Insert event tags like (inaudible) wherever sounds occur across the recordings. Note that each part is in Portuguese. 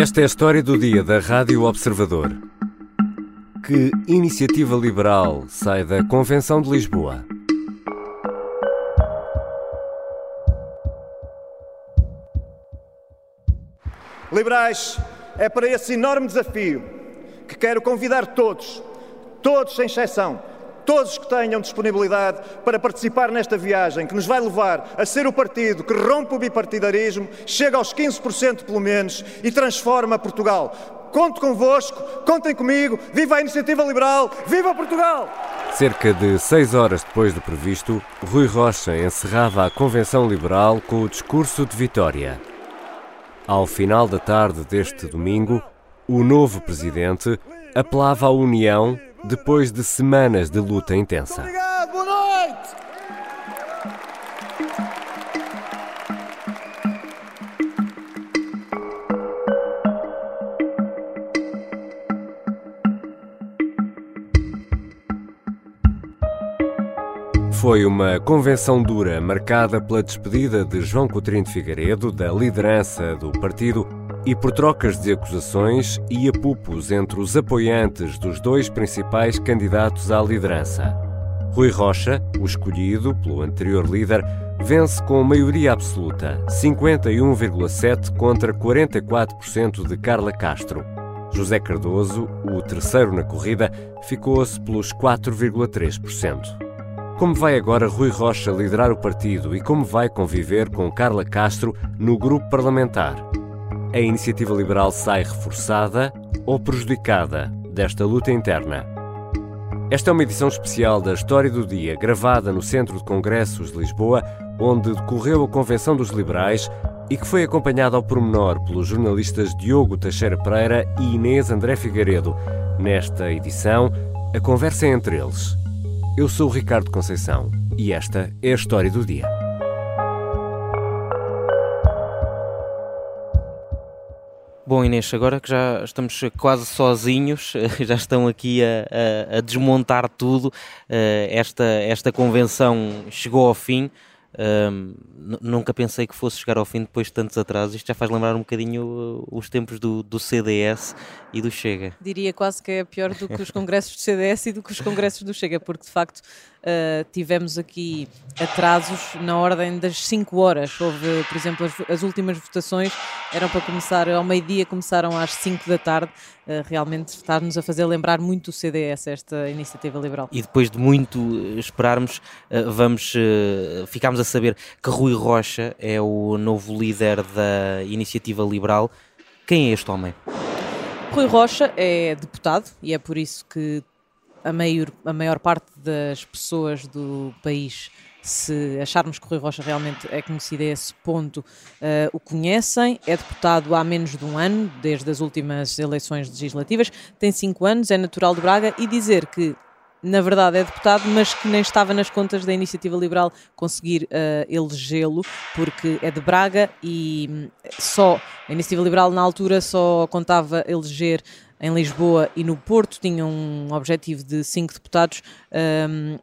Esta é a história do dia da Rádio Observador. Que iniciativa liberal sai da Convenção de Lisboa? Liberais, é para esse enorme desafio que quero convidar todos, todos sem exceção, todos que tenham disponibilidade para participar nesta viagem que nos vai levar a ser o partido que rompe o bipartidarismo, chega aos 15% pelo menos e transforma Portugal. Conto convosco, contem comigo, viva a iniciativa liberal, viva Portugal! Cerca de seis horas depois do previsto, Rui Rocha encerrava a Convenção Liberal com o discurso de vitória. Ao final da tarde deste domingo, o novo presidente apelava à união depois de semanas de luta intensa. Obrigado, boa noite! Foi uma convenção dura marcada pela despedida de João Coutinho de Figueiredo da liderança do partido e por trocas de acusações e apupos entre os apoiantes dos dois principais candidatos à liderança. Rui Rocha, o escolhido pelo anterior líder, vence com maioria absoluta, 51,7 contra 44% de Carla Castro. José Cardoso, o terceiro na corrida, ficou-se pelos 4,3%. Como vai agora Rui Rocha liderar o partido e como vai conviver com Carla Castro no grupo parlamentar? A iniciativa liberal sai reforçada ou prejudicada desta luta interna? Esta é uma edição especial da História do Dia, gravada no Centro de Congressos de Lisboa, onde decorreu a Convenção dos Liberais e que foi acompanhada ao pormenor pelos jornalistas Diogo Teixeira Pereira e Inês André Figueiredo. Nesta edição, a conversa é entre eles. Eu sou o Ricardo Conceição e esta é a História do Dia. Bom, Inês, agora que já estamos quase sozinhos, (laughs) já estão aqui a, a, a desmontar tudo, eh, esta, esta convenção chegou ao fim. Um, nunca pensei que fosse chegar ao fim depois de tantos atrasos. Isto já faz lembrar um bocadinho uh, os tempos do, do CDS e do Chega. Diria quase que é pior do que os congressos do CDS e do que os congressos do Chega, porque de facto uh, tivemos aqui atrasos na ordem das 5 horas. Houve, por exemplo, as, as, últimas votações eram para começar ao meio-dia, começaram às 5 da tarde. Uh, realmente está-nos a fazer lembrar muito o CDS, esta iniciativa liberal. E depois de muito esperarmos, uh, vamos, ficámos a saber que Rui Rocha é o novo líder da iniciativa liberal. Quem é este homem? Rui Rocha é deputado e é por isso que a maior, a maior parte das pessoas do país se acharmos que Rui Rocha realmente é conhecido a esse ponto, uh, o conhecem. É deputado há menos de um ano, desde as últimas eleições legislativas, tem cinco anos, é natural de Braga e dizer que na verdade é deputado, mas que nem estava nas contas da Iniciativa Liberal conseguir uh, elegê-lo, porque é de Braga e hum, só a Iniciativa Liberal na altura só contava eleger em Lisboa e no Porto, tinha um objetivo de cinco deputados. Um,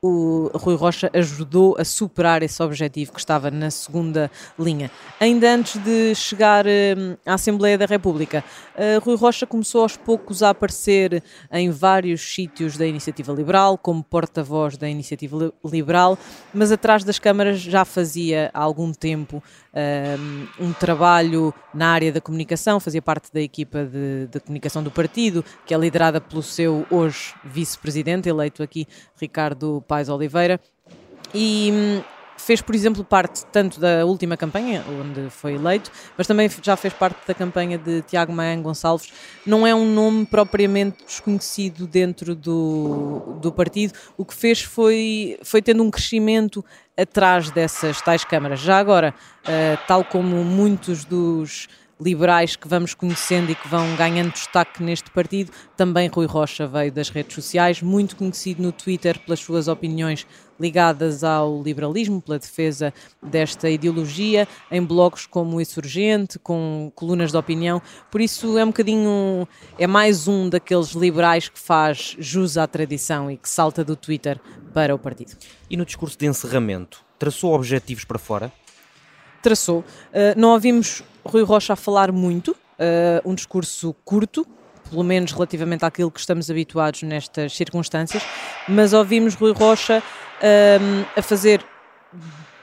o Rui Rocha ajudou a superar esse objetivo que estava na segunda linha. Ainda antes de chegar uh, à Assembleia da República, uh, Rui Rocha começou aos poucos a aparecer em vários sítios da Iniciativa Liberal, como porta-voz da Iniciativa Liberal, mas atrás das câmaras já fazia há algum tempo uh, um trabalho na área da comunicação, fazia parte da equipa de, de comunicação do partido, que é liderada pelo seu hoje vice-presidente, eleito aqui, Ricardo Pais Oliveira. E hum, fez, por exemplo, parte tanto da última campanha, onde foi eleito, mas também já fez parte da campanha de Tiago Maia Gonçalves. Não é um nome propriamente desconhecido dentro do, do partido. O que fez foi, foi tendo um crescimento atrás dessas tais câmaras. Já agora, uh, tal como muitos dos liberais que vamos conhecendo e que vão ganhando destaque neste partido. Também Rui Rocha veio das redes sociais, muito conhecido no Twitter pelas suas opiniões ligadas ao liberalismo, pela defesa desta ideologia, em blogs como o Insurgente, com colunas de opinião. Por isso é um bocadinho, é mais um daqueles liberais que faz jus à tradição e que salta do Twitter para o partido. E no discurso de encerramento, traçou objetivos para fora? Traçou. Uh, não ouvimos Rui Rocha a falar muito, um discurso curto, pelo menos relativamente àquilo que estamos habituados nestas circunstâncias, mas ouvimos Rui Rocha um, a fazer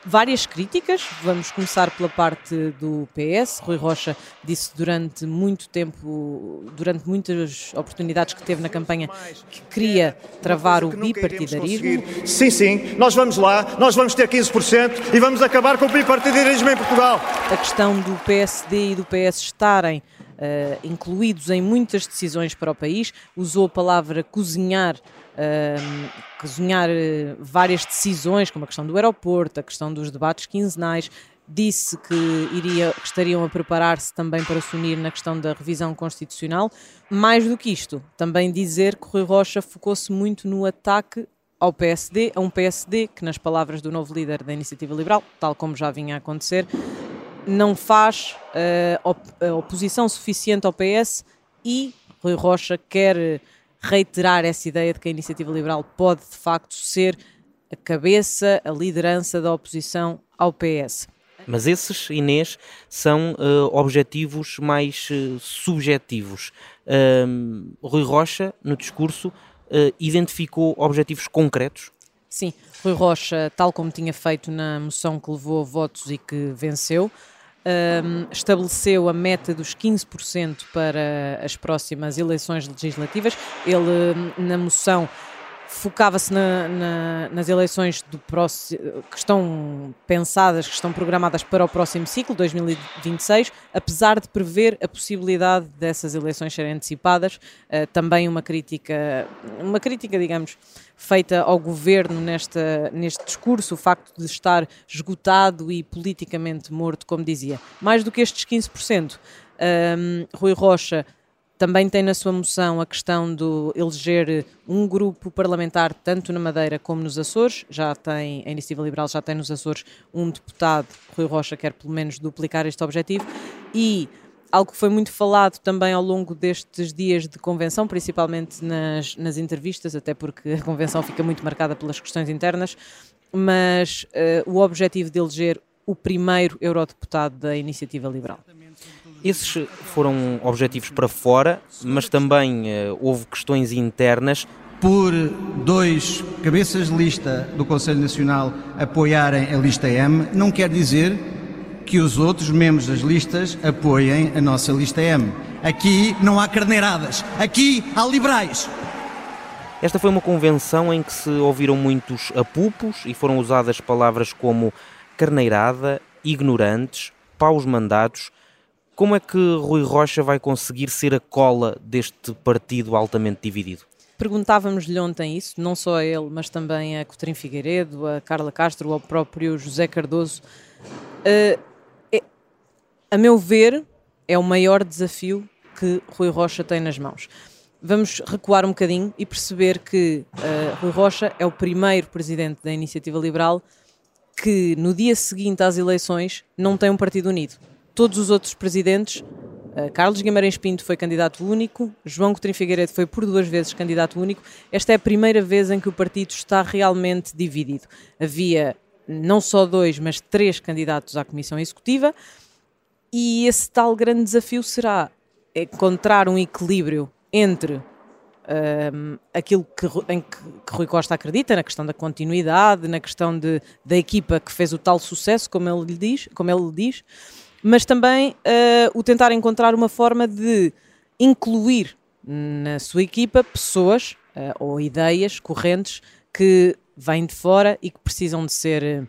várias críticas. Vamos começar pela parte do PS. Rui Rocha disse durante muito tempo, durante muitas oportunidades que teve na campanha, que queria travar o bipartidarismo. Sim, sim, nós vamos lá, nós vamos ter 15% e vamos acabar com o bipartidarismo em Portugal. A questão do PSD e do PS estarem Uh, incluídos em muitas decisões para o país, usou a palavra cozinhar cozinhar eh, várias decisões, como a questão do aeroporto, a questão dos debates quinzenais, disse que, iria, que estariam a preparar-se também para se unir na questão da revisão constitucional. Mais do que isto, também dizer que Rui Rocha focou-se muito no ataque ao PSD, a um PSD que, nas palavras do novo líder da Iniciativa Liberal, tal como já vinha a acontecer, não faz uh, op oposição suficiente ao PS e Rui Rocha quer reiterar essa ideia de que a iniciativa liberal pode de facto ser a cabeça, a liderança da oposição ao PS. Mas esses, Inês, são uh, objetivos mais uh, subjetivos. Uh, Rui Rocha, no discurso, identificou objetivos concretos? Sim, Rui Rocha, tal como tinha feito na moção que levou a votos e que venceu, um, estabeleceu a meta dos 15% para as próximas eleições legislativas. Ele, na moção, focava-se na, na, nas eleições próximo, que estão pensadas, que estão programadas para o próximo ciclo, 2026, apesar de prever a possibilidade dessas eleições serem antecipadas, uh, também uma crítica, uma crítica, digamos, feita ao governo nesta, neste discurso, o facto de estar esgotado e politicamente morto, como dizia. Mais do que estes 15%, um, Rui Rocha também tem na sua moção a questão de eleger um grupo parlamentar tanto na Madeira como nos Açores. Já tem, a Iniciativa Liberal já tem nos Açores um deputado, Rui Rocha, quer pelo menos duplicar este objetivo. E algo que foi muito falado também ao longo destes dias de convenção, principalmente nas, nas entrevistas, até porque a convenção fica muito marcada pelas questões internas, mas uh, o objetivo de eleger o primeiro eurodeputado da Iniciativa Liberal. Esses foram objetivos para fora, mas também uh, houve questões internas. Por dois cabeças de lista do Conselho Nacional apoiarem a lista M, não quer dizer que os outros membros das listas apoiem a nossa lista M. Aqui não há carneiradas, aqui há liberais. Esta foi uma convenção em que se ouviram muitos apupos e foram usadas palavras como carneirada, ignorantes, paus mandados como é que Rui Rocha vai conseguir ser a cola deste partido altamente dividido? Perguntávamos-lhe ontem isso, não só a ele, mas também a Coutrinho Figueiredo, a Carla Castro, ao próprio José Cardoso. Uh, é, a meu ver, é o maior desafio que Rui Rocha tem nas mãos. Vamos recuar um bocadinho e perceber que uh, Rui Rocha é o primeiro presidente da Iniciativa Liberal que, no dia seguinte às eleições, não tem um partido unido todos os outros presidentes, uh, Carlos Guimarães Pinto foi candidato único, João Coutinho Figueiredo foi por duas vezes candidato único. Esta é a primeira vez em que o partido está realmente dividido. Havia não só dois, mas três candidatos à Comissão Executiva e esse tal grande desafio será encontrar um equilíbrio entre um, ehm, aquilo que, em que, que, Rui Costa acredita, na questão da continuidade, na questão de, da equipa que fez o tal sucesso, como ele diz, como ele diz mas também uh, o tentar encontrar uma forma de incluir na sua equipa pessoas uh, ou ideias correntes que vêm de fora e que precisam de ser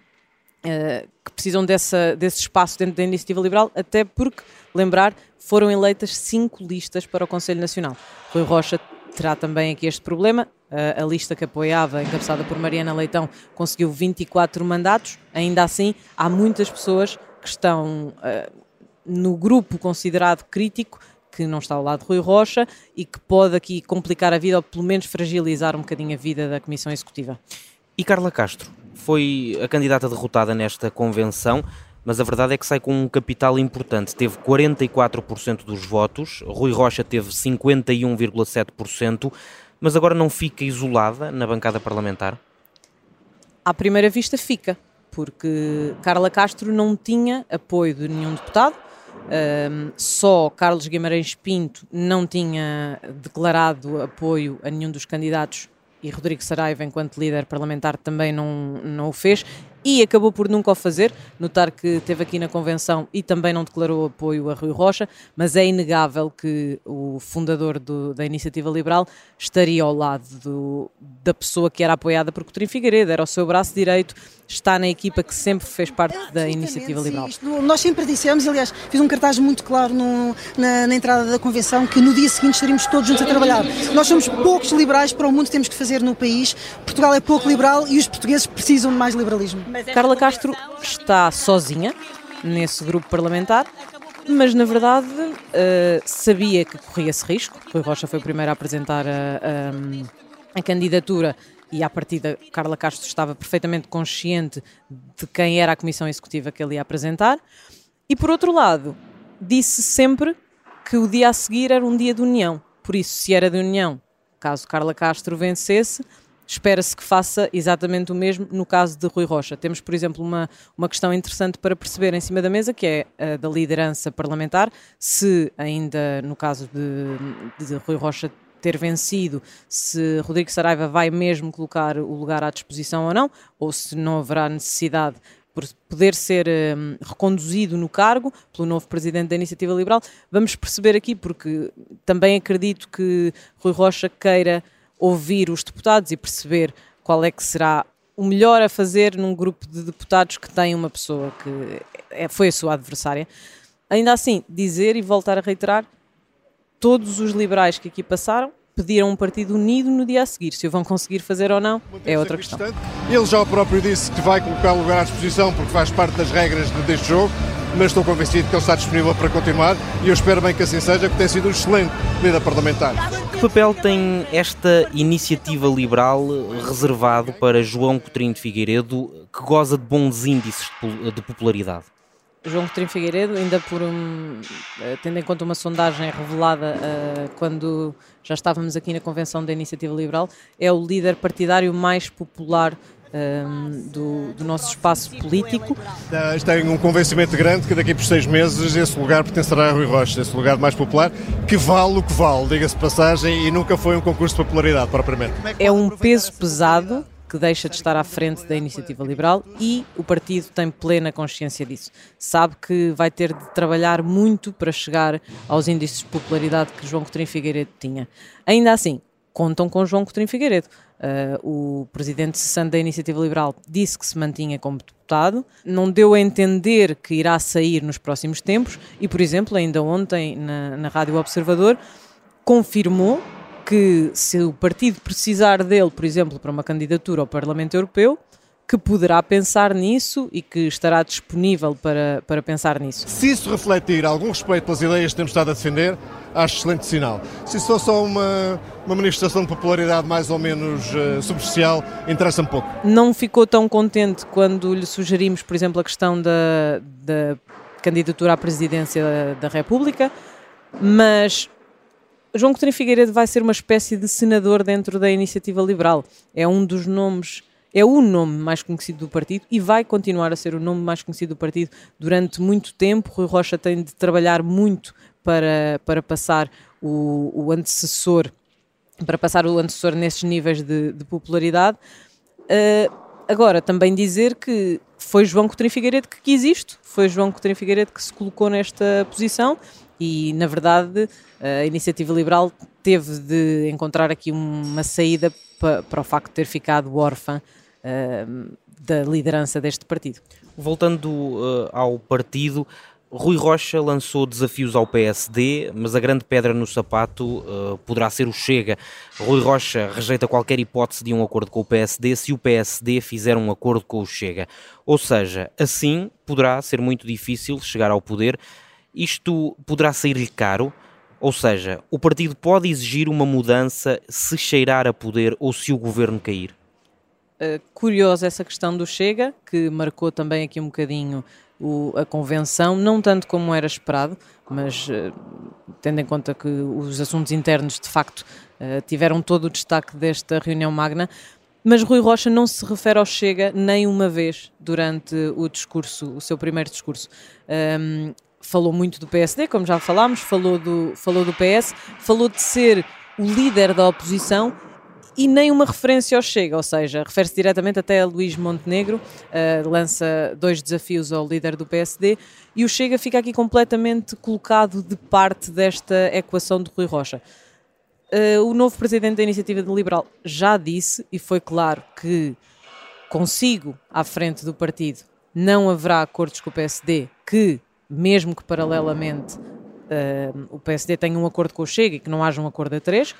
Uh, que precisam dessa, desse espaço dentro da iniciativa liberal, até porque, lembrar, foram eleitas cinco listas para o Conselho Nacional. Rui Rocha terá também aqui este problema. Uh, a lista que apoiava, encabeçada por Mariana Leitão, conseguiu 24 mandatos. Ainda assim, há muitas pessoas que estão uh, no grupo considerado crítico, que não está ao lado de Rui Rocha e que pode aqui complicar a vida ou pelo menos fragilizar um bocadinho a vida da Comissão Executiva. E Carla Castro foi a candidata derrotada nesta convenção, mas a verdade é que sai com um capital importante. Teve 44% dos votos, Rui Rocha teve 51,7%, mas agora não fica isolada na bancada parlamentar? À primeira vista fica, porque Carla Castro não tinha apoio de nenhum deputado, Um, só Carlos Guimarães Pinto não tinha declarado apoio a nenhum dos candidatos e Rodrigo Saraiva, enquanto líder parlamentar, também não, não o fez e acabou por nunca o fazer. Notar que esteve aqui na convenção e também não declarou apoio a Rui Rocha, mas é inegável que o fundador do, da Iniciativa Liberal estaria ao lado do, da pessoa que era apoiada por Coutinho Figueiredo, era o seu braço direito, está na equipa que sempre fez parte da Iniciativa Liberal. Isto, nós sempre dissemos, aliás, fiz um cartaz muito claro no, na, na, entrada da convenção que no dia seguinte estaríamos todos juntos a trabalhar. Nós somos poucos liberais para o mundo que temos que fazer no país. Portugal é pouco liberal e os portugueses precisam de mais liberalismo. Carla Castro está sozinha nesse grupo parlamentar, mas na verdade uh, sabia que corria esse risco. Rui Rocha foi o primeiro a apresentar a, a, a candidatura e à partida Carla Castro estava perfeitamente consciente de quem era a comissão executiva que ele ia apresentar. E por outro lado, disse sempre que o dia a seguir era um dia de união. Por isso, se era de união, caso Carla Castro vencesse, espera-se que faça exatamente o mesmo no caso de Rui Rocha. Temos, por exemplo, uma, uma questão interessante para perceber em cima da mesa, que é a da liderança parlamentar, se ainda no caso de, de Rui Rocha ter vencido, se Rodrigo Saraiva vai mesmo colocar o lugar à disposição ou não, ou se não haverá necessidade por poder ser um, reconduzido no cargo pelo novo presidente da Iniciativa Liberal. Vamos perceber aqui, porque também acredito que Rui Rocha queira ouvir os deputados e perceber qual é que será o melhor a fazer num grupo de deputados que tem uma pessoa que é, foi a sua adversária. Ainda assim, dizer e voltar a reiterar, todos os liberais que aqui passaram pediram um partido unido no dia a seguir. Se o vão conseguir fazer ou não, é outra questão. Ele já o próprio disse que vai colocar o lugar à disposição porque faz parte das regras deste jogo mas estou convencido que ele está disponível para continuar e eu espero bem que assim seja, que tem sido um excelente líder parlamentar. Que papel tem esta iniciativa liberal reservado para João Coutinho de Figueiredo, que goza de bons índices de popularidade? João Coutinho Figueiredo, ainda por um, eh, tendo em conta uma sondagem revelada uh, quando já estávamos aqui na convenção da Iniciativa Liberal, é o líder partidário mais popular um, do, do, nosso espaço político. Tenho um convencimento grande que daqui por seis meses esse lugar pertencerá a Rui Rocha, esse lugar mais popular, que vale o que vale, diga-se de passagem, e nunca foi um concurso de popularidade, propriamente. É um peso pesado que deixa de estar à frente da iniciativa liberal e o partido tem plena consciência disso. Sabe que vai ter de trabalhar muito para chegar aos índices de popularidade que João Coutinho Figueiredo tinha. Ainda assim, contam com João Coutinho Figueiredo. Uh, o presidente cessante da Iniciativa Liberal disse que se mantinha como deputado, não deu a entender que irá sair nos próximos tempos e, por exemplo, ainda ontem na, na Rádio Observador, confirmou que se o partido precisar dele, por exemplo, para uma candidatura ao Parlamento Europeu, que poderá pensar nisso e que estará disponível para, para pensar nisso. Se isso refletir algum respeito pelas ideias que temos estado a defender, acho excelente sinal. Se isso for só uma, uma manifestação de popularidade mais ou menos uh, superficial, interessa-me pouco. Não ficou tão contente quando lhe sugerimos, por exemplo, a questão da, da candidatura à presidência da, da República, mas João Coutinho Figueiredo vai ser uma espécie de senador dentro da iniciativa liberal. É um dos nomes é o nome mais conhecido do partido e vai continuar a ser o nome mais conhecido do partido durante muito tempo. Rui Rocha tem de trabalhar muito para, para passar o, o antecessor para passar o antecessor nesses níveis de, de popularidade. Uh, agora, também dizer que foi João Coutinho Figueiredo que quis isto, foi João Coutinho Figueiredo que se colocou nesta posição e, na verdade, a Iniciativa Liberal teve de encontrar aqui uma saída para, para o facto de ter ficado órfã da liderança deste partido. Voltando uh, ao partido, Rui Rocha lançou desafios ao PSD, mas a grande pedra no sapato uh, poderá ser o Chega. Rui Rocha rejeita qualquer hipótese de um acordo com o PSD se o PSD fizer um acordo com o Chega. Ou seja, assim poderá ser muito difícil chegar ao poder. Isto poderá sair-lhe caro. Ou seja, o partido pode exigir uma mudança se cheirar a poder ou se o governo cair. Uh, curiosa essa questão do Chega, que marcou também aqui um bocadinho o, a convenção, não tanto como era esperado, mas uh, tendo em conta que os assuntos internos de facto uh, tiveram todo o destaque desta reunião magna. Mas Rui Rocha não se refere ao Chega nem uma vez durante o discurso, o seu primeiro discurso. Um, falou muito do PSD, como já falámos, falou do, falou do PS, falou de ser o líder da oposição e nem uma referência ao Chega, ou seja, refere-se diretamente até a Luís Montenegro, uh, lança dois desafios ao líder do PSD e o Chega fica aqui completamente colocado de parte desta equação de Rui Rocha. Uh, o novo presidente da Iniciativa Liberal já disse, e foi claro que consigo à frente do partido não haverá acordos com o PSD, que, mesmo que paralelamente uh, o PSD tenha um acordo com o Chega e que não haja um acordo a três,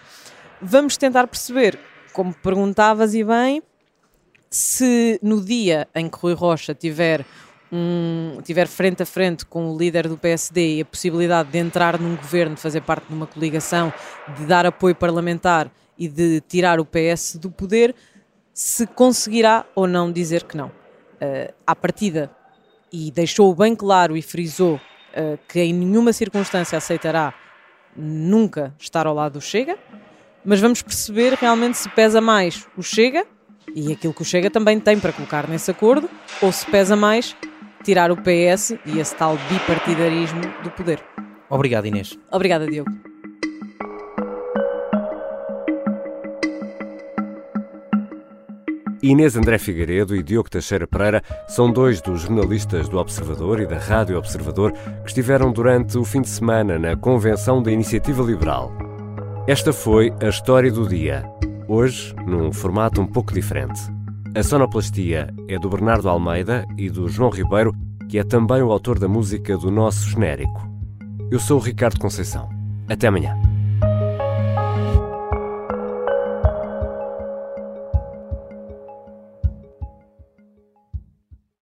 vamos tentar perceber, como perguntavas e bem, se no dia em que Rui Rocha tiver um, tiver frente a frente com o líder do PSD e a possibilidade de entrar num governo, de fazer parte de uma coligação, de dar apoio parlamentar e de tirar o PS do poder, se conseguirá ou não dizer que não. Uh, à partida, e deixou bem claro e frisou uh, que em nenhuma circunstância aceitará nunca estar ao lado do Chega, mas vamos perceber realmente se pesa mais o Chega e aquilo que o Chega também tem para colocar nesse acordo, ou se pesa mais tirar o PS e esse tal bipartidarismo do poder. Obrigado, Inês. Obrigada, Diogo. Inês André Figueiredo e Diogo Teixeira Pereira são dois dos jornalistas do Observador e da Rádio Observador que estiveram durante o fim de semana na convenção da Iniciativa Liberal. Esta foi a história do dia, hoje num formato um pouco diferente. A sonoplastia é do Bernardo Almeida e do João Ribeiro, que é também o autor da música do nosso genérico. Eu sou o Ricardo Conceição. Até amanhã.